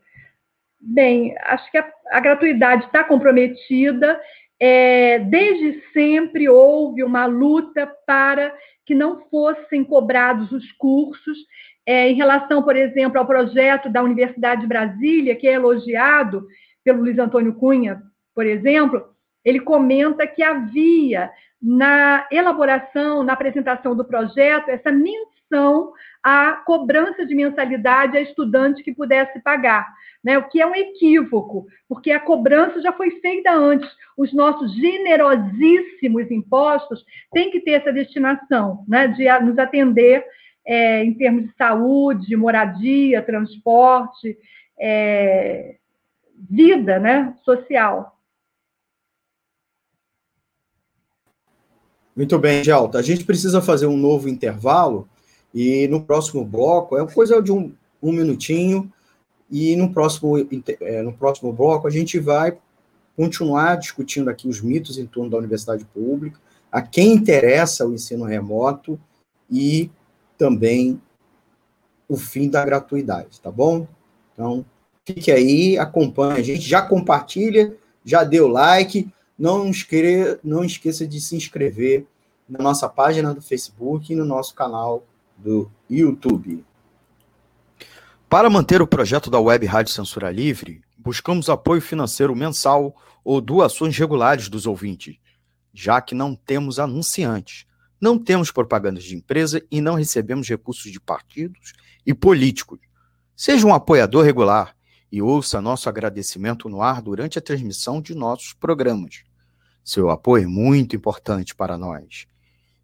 Bem, acho que a, a gratuidade está comprometida. É, desde sempre houve uma luta para que não fossem cobrados os cursos. É, em relação, por exemplo, ao projeto da Universidade de Brasília, que é elogiado pelo Luiz Antônio Cunha, por exemplo, ele comenta que havia na elaboração, na apresentação do projeto, essa menção à cobrança de mensalidade a estudante que pudesse pagar, né? o que é um equívoco, porque a cobrança já foi feita antes. Os nossos generosíssimos impostos têm que ter essa destinação né? de nos atender é, em termos de saúde, moradia, transporte, é, vida né? social. Muito bem, Gelta. A gente precisa fazer um novo intervalo e no próximo bloco, é coisa de um, um minutinho, e no próximo, é, no próximo bloco a gente vai continuar discutindo aqui os mitos em torno da universidade pública, a quem interessa o ensino remoto e também o fim da gratuidade, tá bom? Então, fique aí, acompanhe a gente, já compartilha, já deu like, não, escre não esqueça de se inscrever na nossa página do Facebook e no nosso canal do YouTube. Para manter o projeto da Web Rádio Censura Livre, buscamos apoio financeiro mensal ou doações regulares dos ouvintes, já que não temos anunciantes, não temos propagandas de empresa e não recebemos recursos de partidos e políticos. Seja um apoiador regular e ouça nosso agradecimento no ar durante a transmissão de nossos programas. Seu apoio é muito importante para nós.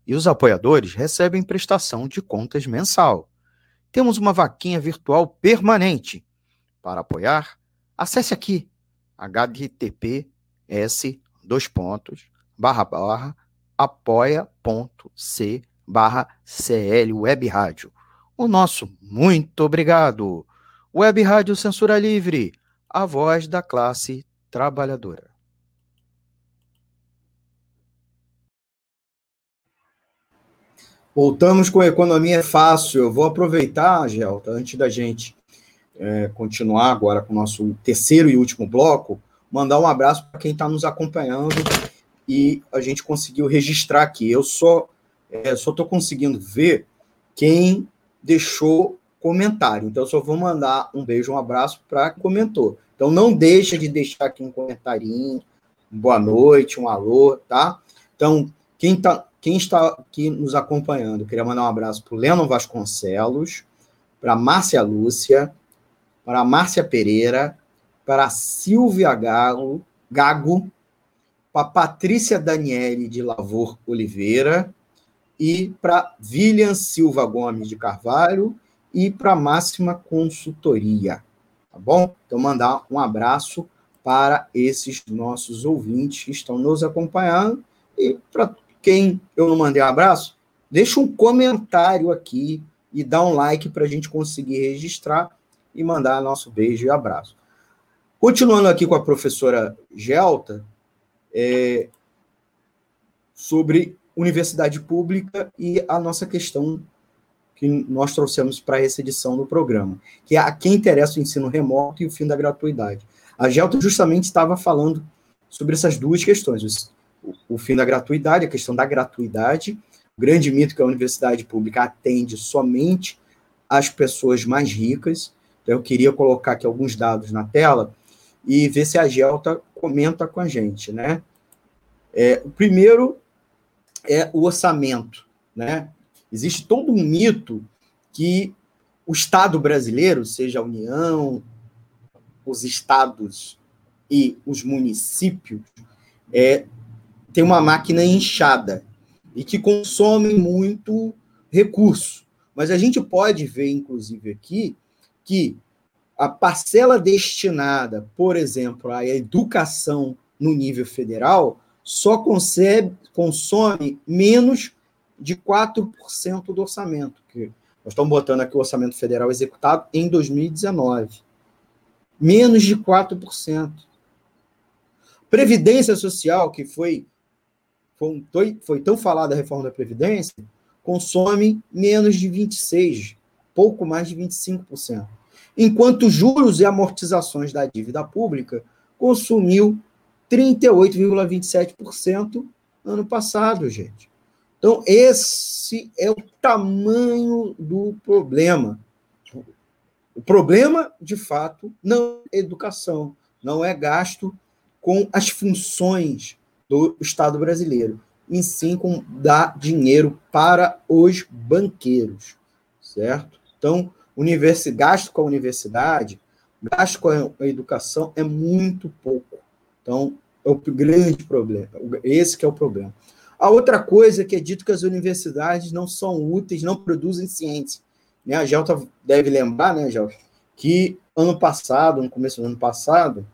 E os apoiadores recebem prestação de contas mensal. Temos uma vaquinha virtual permanente. Para apoiar, acesse aqui https dois pontos barra barra apoia.c barra CL Web Rádio. O nosso muito obrigado. Web Rádio Censura Livre, a voz da classe trabalhadora. Voltamos com Economia Fácil. Eu vou aproveitar, Gelta, antes da gente é, continuar agora com o nosso terceiro e último bloco, mandar um abraço para quem está nos acompanhando e a gente conseguiu registrar aqui. Eu só é, só estou conseguindo ver quem deixou comentário. Então, eu só vou mandar um beijo, um abraço para quem comentou. Então, não deixa de deixar aqui um comentarinho, boa noite, um alô, tá? Então, quem, tá, quem está aqui nos acompanhando, queria mandar um abraço para o Lennon Vasconcelos, para Márcia Lúcia, para Márcia Pereira, para Silvia Galo, Gago, para Patrícia Daniele de Lavor Oliveira e para William Silva Gomes de Carvalho e para Máxima Consultoria. Tá bom? Então, mandar um abraço para esses nossos ouvintes que estão nos acompanhando. E para quem eu não mandei um abraço, deixa um comentário aqui e dá um like para a gente conseguir registrar e mandar nosso beijo e abraço. Continuando aqui com a professora Gelta, é, sobre universidade pública e a nossa questão que nós trouxemos para essa edição do programa, que é a quem interessa o ensino remoto e o fim da gratuidade. A Gelta justamente estava falando sobre essas duas questões, o, o fim da gratuidade, a questão da gratuidade, o grande mito que a universidade pública atende somente as pessoas mais ricas. Então, eu queria colocar aqui alguns dados na tela e ver se a Gelta comenta com a gente, né? É, o primeiro é o orçamento, né? Existe todo um mito que o Estado brasileiro, seja a União, os estados e os municípios, é, tem uma máquina inchada e que consome muito recurso. Mas a gente pode ver, inclusive, aqui, que a parcela destinada, por exemplo, à educação no nível federal só concebe, consome menos de 4% do orçamento, que nós estamos botando aqui o orçamento federal executado em 2019. Menos de 4%. Previdência Social, que foi, foi, foi tão falada a reforma da Previdência, consome menos de 26%, pouco mais de 25% enquanto juros e amortizações da dívida pública consumiu 38,27% ano passado, gente. Então, esse é o tamanho do problema. O problema, de fato, não é educação, não é gasto com as funções do Estado brasileiro, e sim com dar dinheiro para os banqueiros, certo? Então, universi gasto com a universidade, gasto com a educação é muito pouco. Então, é o grande problema. Esse que é o problema. A outra coisa é que é dito que as universidades não são úteis, não produzem ciência. Né? A Gelta deve lembrar, né, Gelta, que ano passado, no começo do ano passado,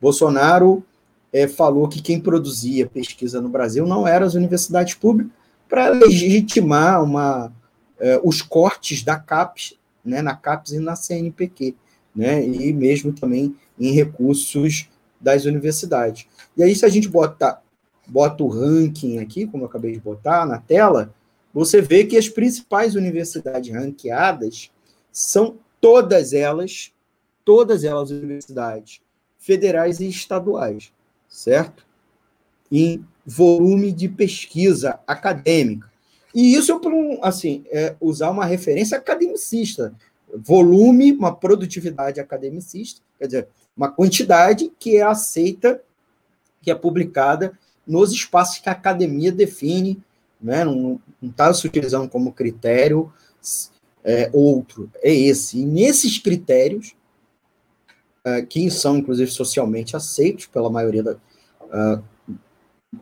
Bolsonaro é, falou que quem produzia pesquisa no Brasil não eram as universidades públicas para legitimar uma, é, os cortes da CAPES né, na CAPES e na CNPq, né, e mesmo também em recursos das universidades. E aí, se a gente bota, bota o ranking aqui, como eu acabei de botar na tela, você vê que as principais universidades ranqueadas são todas elas, todas elas universidades federais e estaduais, certo? Em volume de pesquisa acadêmica. E isso é assim, é usar uma referência academicista. Volume, uma produtividade academicista, quer dizer, uma quantidade que é aceita, que é publicada nos espaços que a academia define, né? não está se utilizando como critério é, outro, é esse. E nesses critérios, é, que são inclusive socialmente aceitos pela maioria da, uh,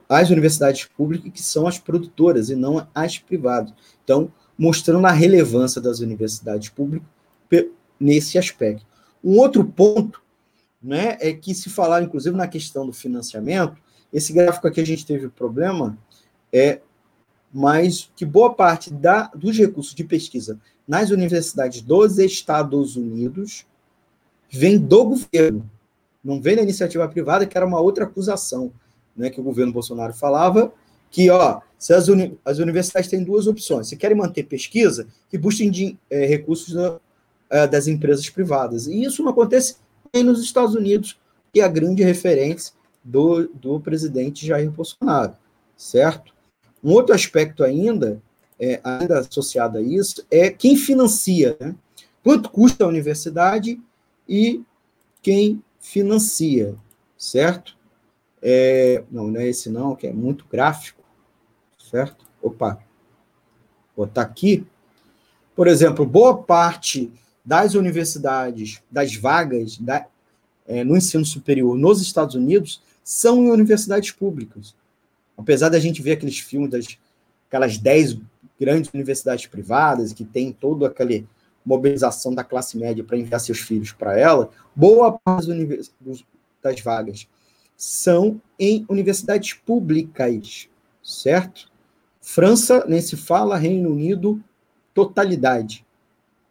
as universidades públicas que são as produtoras e não as privadas. Então, mostrando a relevância das universidades públicas nesse aspecto. Um outro ponto né, é que se falar, inclusive, na questão do financiamento, esse gráfico aqui a gente teve problema, é mas que boa parte da, dos recursos de pesquisa nas universidades dos Estados Unidos vem do governo, não vem da iniciativa privada, que era uma outra acusação né, que o governo Bolsonaro falava, que ó, se as, uni as universidades têm duas opções. Se querem manter pesquisa, que busquem é, recursos da, é, das empresas privadas. E isso não acontece nem nos Estados Unidos, que é a grande referência do, do presidente Jair Bolsonaro, certo? Um outro aspecto ainda, é, ainda associado a isso, é quem financia, né? Quanto custa a universidade e quem financia, certo? É, não, não é esse não, que é muito gráfico, certo? Opa, vou botar aqui. Por exemplo, boa parte das universidades, das vagas da, é, no ensino superior nos Estados Unidos, são em universidades públicas. Apesar da gente ver aqueles filmes das aquelas 10 grandes universidades privadas que tem toda aquela mobilização da classe média para enviar seus filhos para ela, boa parte das vagas são em universidades públicas, certo? França, nem se fala, Reino Unido, totalidade,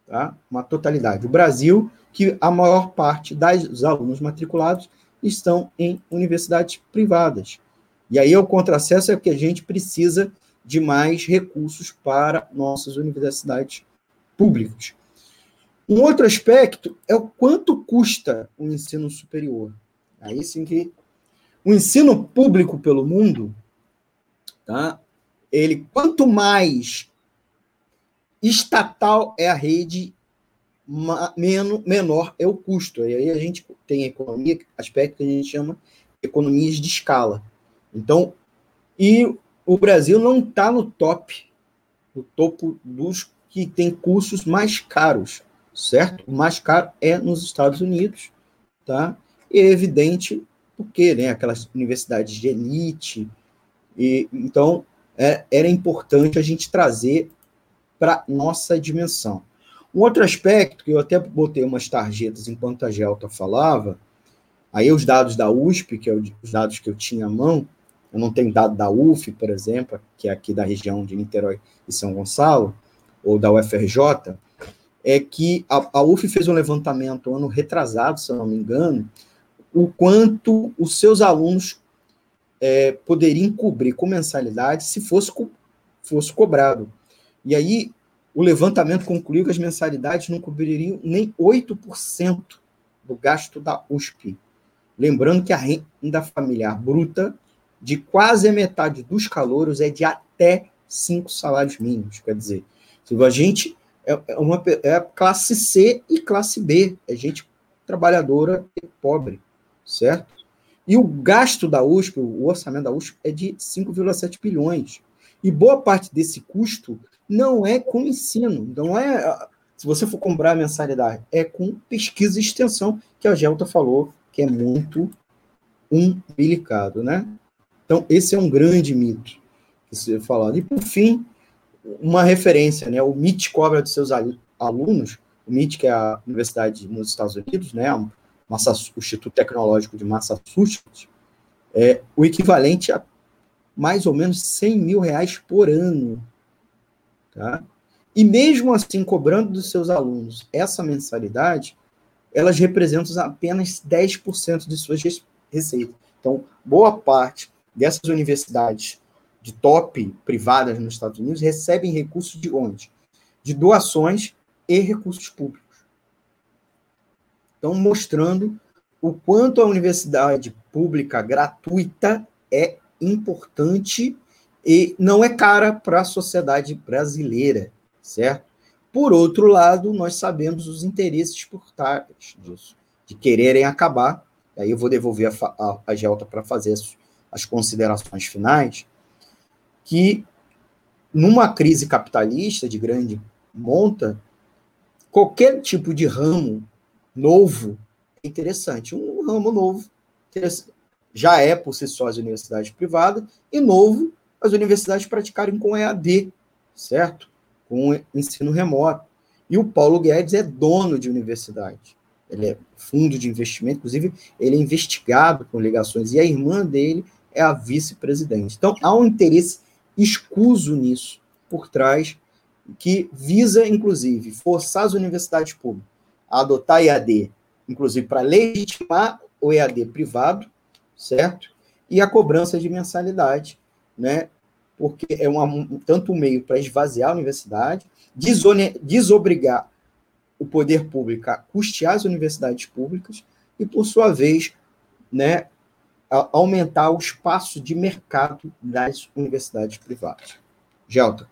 tá? Uma totalidade. O Brasil, que a maior parte dos alunos matriculados estão em universidades privadas. E aí o contrassenso é que a gente precisa de mais recursos para nossas universidades públicas. Um outro aspecto é o quanto custa o ensino superior. Aí sim que o ensino público pelo mundo, tá? Ele quanto mais estatal é a rede, menor é o custo. E aí a gente tem economia, aspecto que a gente chama economias de escala. Então, e o Brasil não está no top, no topo dos que tem cursos mais caros, certo? O mais caro é nos Estados Unidos, tá? E é evidente porque, né, aquelas universidades de elite, e então é, era importante a gente trazer para nossa dimensão. Um outro aspecto, que eu até botei umas tarjetas enquanto a Gelta falava, aí os dados da USP, que é os dados que eu tinha à mão, eu não tenho dado da UF, por exemplo, que é aqui da região de Niterói e São Gonçalo, ou da UFRJ, é que a, a UF fez um levantamento ano retrasado, se eu não me engano, o quanto os seus alunos é, poderiam cobrir com mensalidade se fosse, co fosse cobrado. E aí, o levantamento concluiu que as mensalidades não cobririam nem 8% do gasto da USP. Lembrando que a renda familiar bruta de quase a metade dos calouros é de até cinco salários mínimos. Quer dizer, a gente é, é uma é classe C e classe B, é gente trabalhadora e pobre, certo? E o gasto da USP, o orçamento da USP é de 5,7 bilhões. E boa parte desse custo não é com ensino, não é se você for comprar a mensalidade, é com pesquisa e extensão, que a Gelta falou que é muito umbilicado, né? Então, esse é um grande mito que se falado. E, por fim, uma referência, né? O MIT cobra dos seus alunos, o MIT, que é a universidade nos Estados Unidos, né? O Instituto Tecnológico de Massachusetts, é o equivalente a mais ou menos 100 mil reais por ano. Tá? E mesmo assim, cobrando dos seus alunos essa mensalidade, elas representam apenas 10% de suas receitas. Então, boa parte dessas universidades de top privadas nos Estados Unidos recebem recursos de onde? De doações e recursos públicos. Então, mostrando o quanto a universidade pública gratuita é importante e não é cara para a sociedade brasileira, certo? Por outro lado, nós sabemos os interesses por trás disso, de quererem acabar. Aí eu vou devolver a, a, a Gelta para fazer isso as considerações finais, que numa crise capitalista de grande monta, qualquer tipo de ramo novo é interessante. Um ramo novo já é por si só as universidades privadas, e novo as universidades praticarem com EAD, certo? Com ensino remoto. E o Paulo Guedes é dono de universidade. Ele é fundo de investimento, inclusive ele é investigado por ligações, e a irmã dele é a vice-presidente. Então, há um interesse escuso nisso por trás, que visa, inclusive, forçar as universidades públicas a adotar EAD, inclusive para legitimar o EAD privado, certo? E a cobrança de mensalidade, né? Porque é uma, tanto um meio para esvaziar a universidade, desobrigar o poder público a custear as universidades públicas e, por sua vez, né, aumentar o espaço de mercado das universidades privadas. Gelta.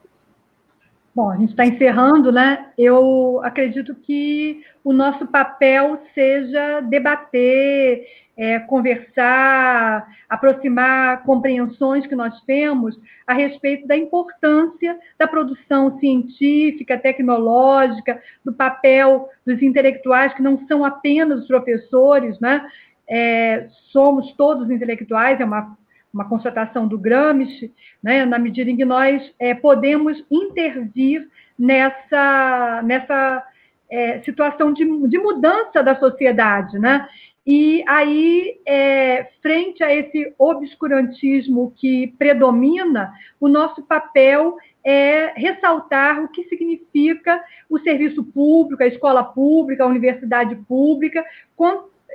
Bom, a gente está encerrando, né? Eu acredito que o nosso papel seja debater, é, conversar, aproximar compreensões que nós temos a respeito da importância da produção científica, tecnológica, do papel dos intelectuais que não são apenas os professores, né? é, somos todos intelectuais, é uma, uma constatação do Gramsci, né, na medida em que nós é, podemos intervir nessa, nessa é, situação de, de mudança da sociedade, né? E aí, é, frente a esse obscurantismo que predomina, o nosso papel é ressaltar o que significa o serviço público, a escola pública, a universidade pública,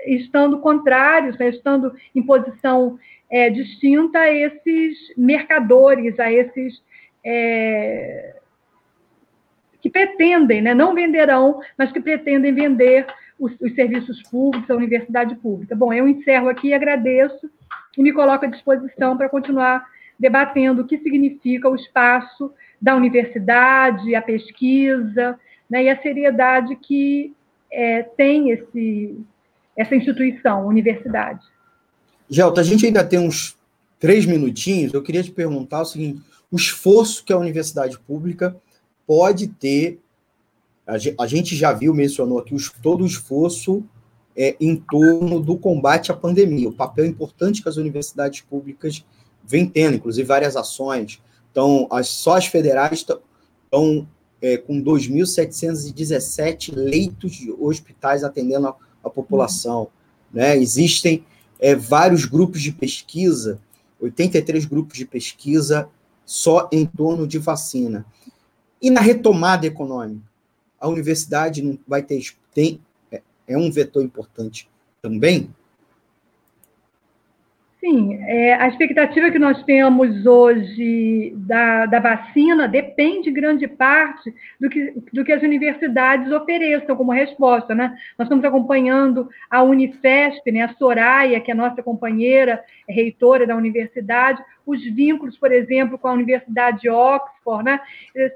estando contrários, né, estando em posição é, distinta a esses mercadores, a esses é, que pretendem, né, não venderão, mas que pretendem vender os, os, serviços públicos, a universidade pública. Bom, eu encerro aqui, agradeço e me coloco à disposição para continuar debatendo o que significa o espaço da universidade, a pesquisa, né, e a seriedade que é, tem esse, essa instituição, universidade. Gelta, a gente ainda tem uns três minutinhos. Eu queria te perguntar o seguinte: o esforço que a universidade pública pode ter a gente já viu, mencionou aqui, todo o esforço é, em torno do combate à pandemia, o papel importante que as universidades públicas vêm tendo, inclusive várias ações. Então, as, só as federais estão é, com 2.717 leitos de hospitais atendendo a, a população. Né? Existem é, vários grupos de pesquisa, 83 grupos de pesquisa só em torno de vacina. E na retomada econômica? a universidade não vai ter tem é, é um vetor importante também. Sim, é, a expectativa que nós temos hoje da, da vacina depende grande parte do que, do que as universidades ofereçam como resposta. Né? Nós estamos acompanhando a Unifesp, né, a Soraya, que é nossa companheira, é reitora da universidade, os vínculos, por exemplo, com a Universidade de Oxford, né,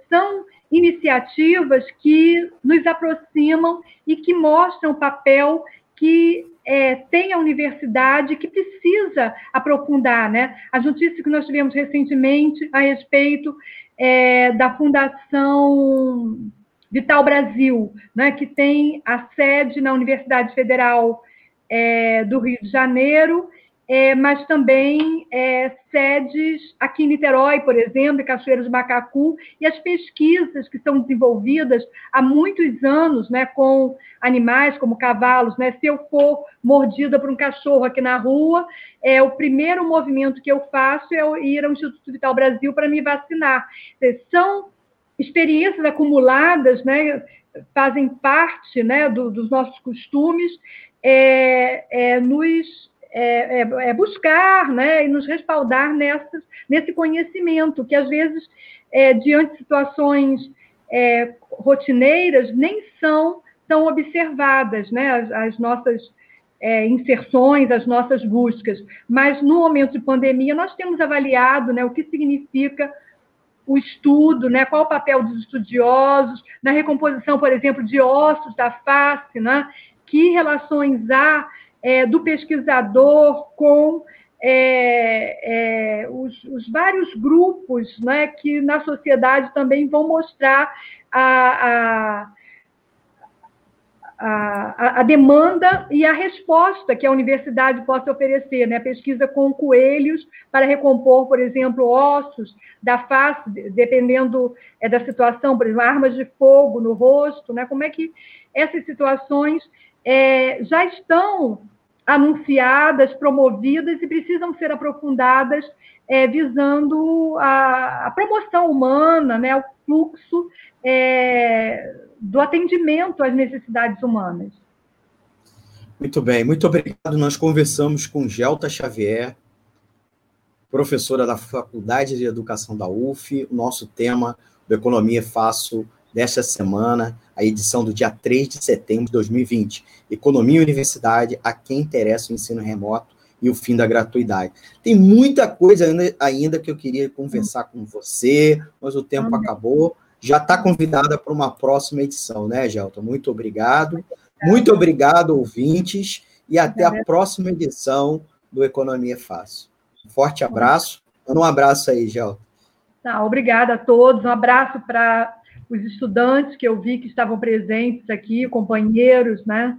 são iniciativas que nos aproximam e que mostram o papel que é, tem a universidade que precisa aprofundar, né? As notícias que nós tivemos recentemente a respeito é, da Fundação Vital Brasil, né, que tem a sede na Universidade Federal é, do Rio de Janeiro é, mas também é, sedes aqui em Niterói, por exemplo, em Cachoeiro de Macacu, e as pesquisas que são desenvolvidas há muitos anos né, com animais como cavalos. Né? Se eu for mordida por um cachorro aqui na rua, é, o primeiro movimento que eu faço é ir ao Instituto Vital Brasil para me vacinar. São experiências acumuladas, né, fazem parte né, do, dos nossos costumes, é, é, nos é, é, é, buscar né, e nos respaldar nessas, nesse conhecimento, que às vezes, é, diante de situações é, rotineiras, nem são tão observadas, né, as, as nossas é, inserções, as nossas buscas. Mas, no momento de pandemia, nós temos avaliado né, o que significa o estudo, né, qual o papel dos estudiosos, na recomposição, por exemplo, de ossos da face, né, que relações há é, do pesquisador com é, é, os, os, vários grupos né, que na sociedade também vão mostrar a, a, a, a, demanda e a resposta que a universidade possa oferecer. Né? Pesquisa com coelhos para recompor, por exemplo, ossos da face, dependendo é, da situação, por exemplo, armas de fogo no rosto, né? como é que essas situações é, já estão anunciadas, promovidas e precisam ser aprofundadas, é, visando a, a, promoção humana, né, o fluxo é, do atendimento às necessidades humanas. Muito bem, muito obrigado. Nós conversamos com Gelta Xavier, professora da Faculdade de Educação da UF. O nosso tema do Economia Fácil desta semana, a edição do dia 3 de setembro de 2020. Economia e Universidade, a quem interessa o ensino remoto e o fim da gratuidade. Tem muita coisa ainda, ainda que eu queria conversar com você, mas o tempo acabou. Já está convidada para uma próxima edição, né, Gelton? Muito obrigado. Muito obrigado, ouvintes, e até a próxima edição do Economia Fácil. Um forte abraço. Manda um abraço aí, Gelton. Tá, obrigada a todos. Um abraço para os estudantes que eu vi que estavam presentes aqui, companheiros, né?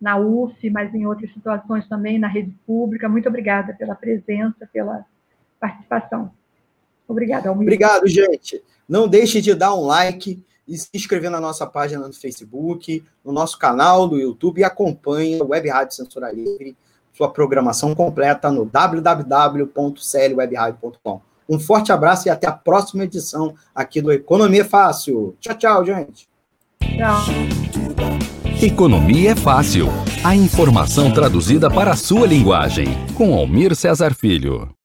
na UF, mas em outras situações também na rede pública. Muito obrigada pela presença, pela participação. Obrigada, Almir. Obrigado, gente. Não deixe de dar um like e se inscrever na nossa página no Facebook, no nosso canal do YouTube e acompanhe o Web Rádio Censura Livre, sua programação completa no www.clwebradio.com. Um forte abraço e até a próxima edição aqui do Economia Fácil. Tchau, tchau, gente. Tchau. Economia é fácil. A informação traduzida para a sua linguagem. Com Almir Cesar Filho.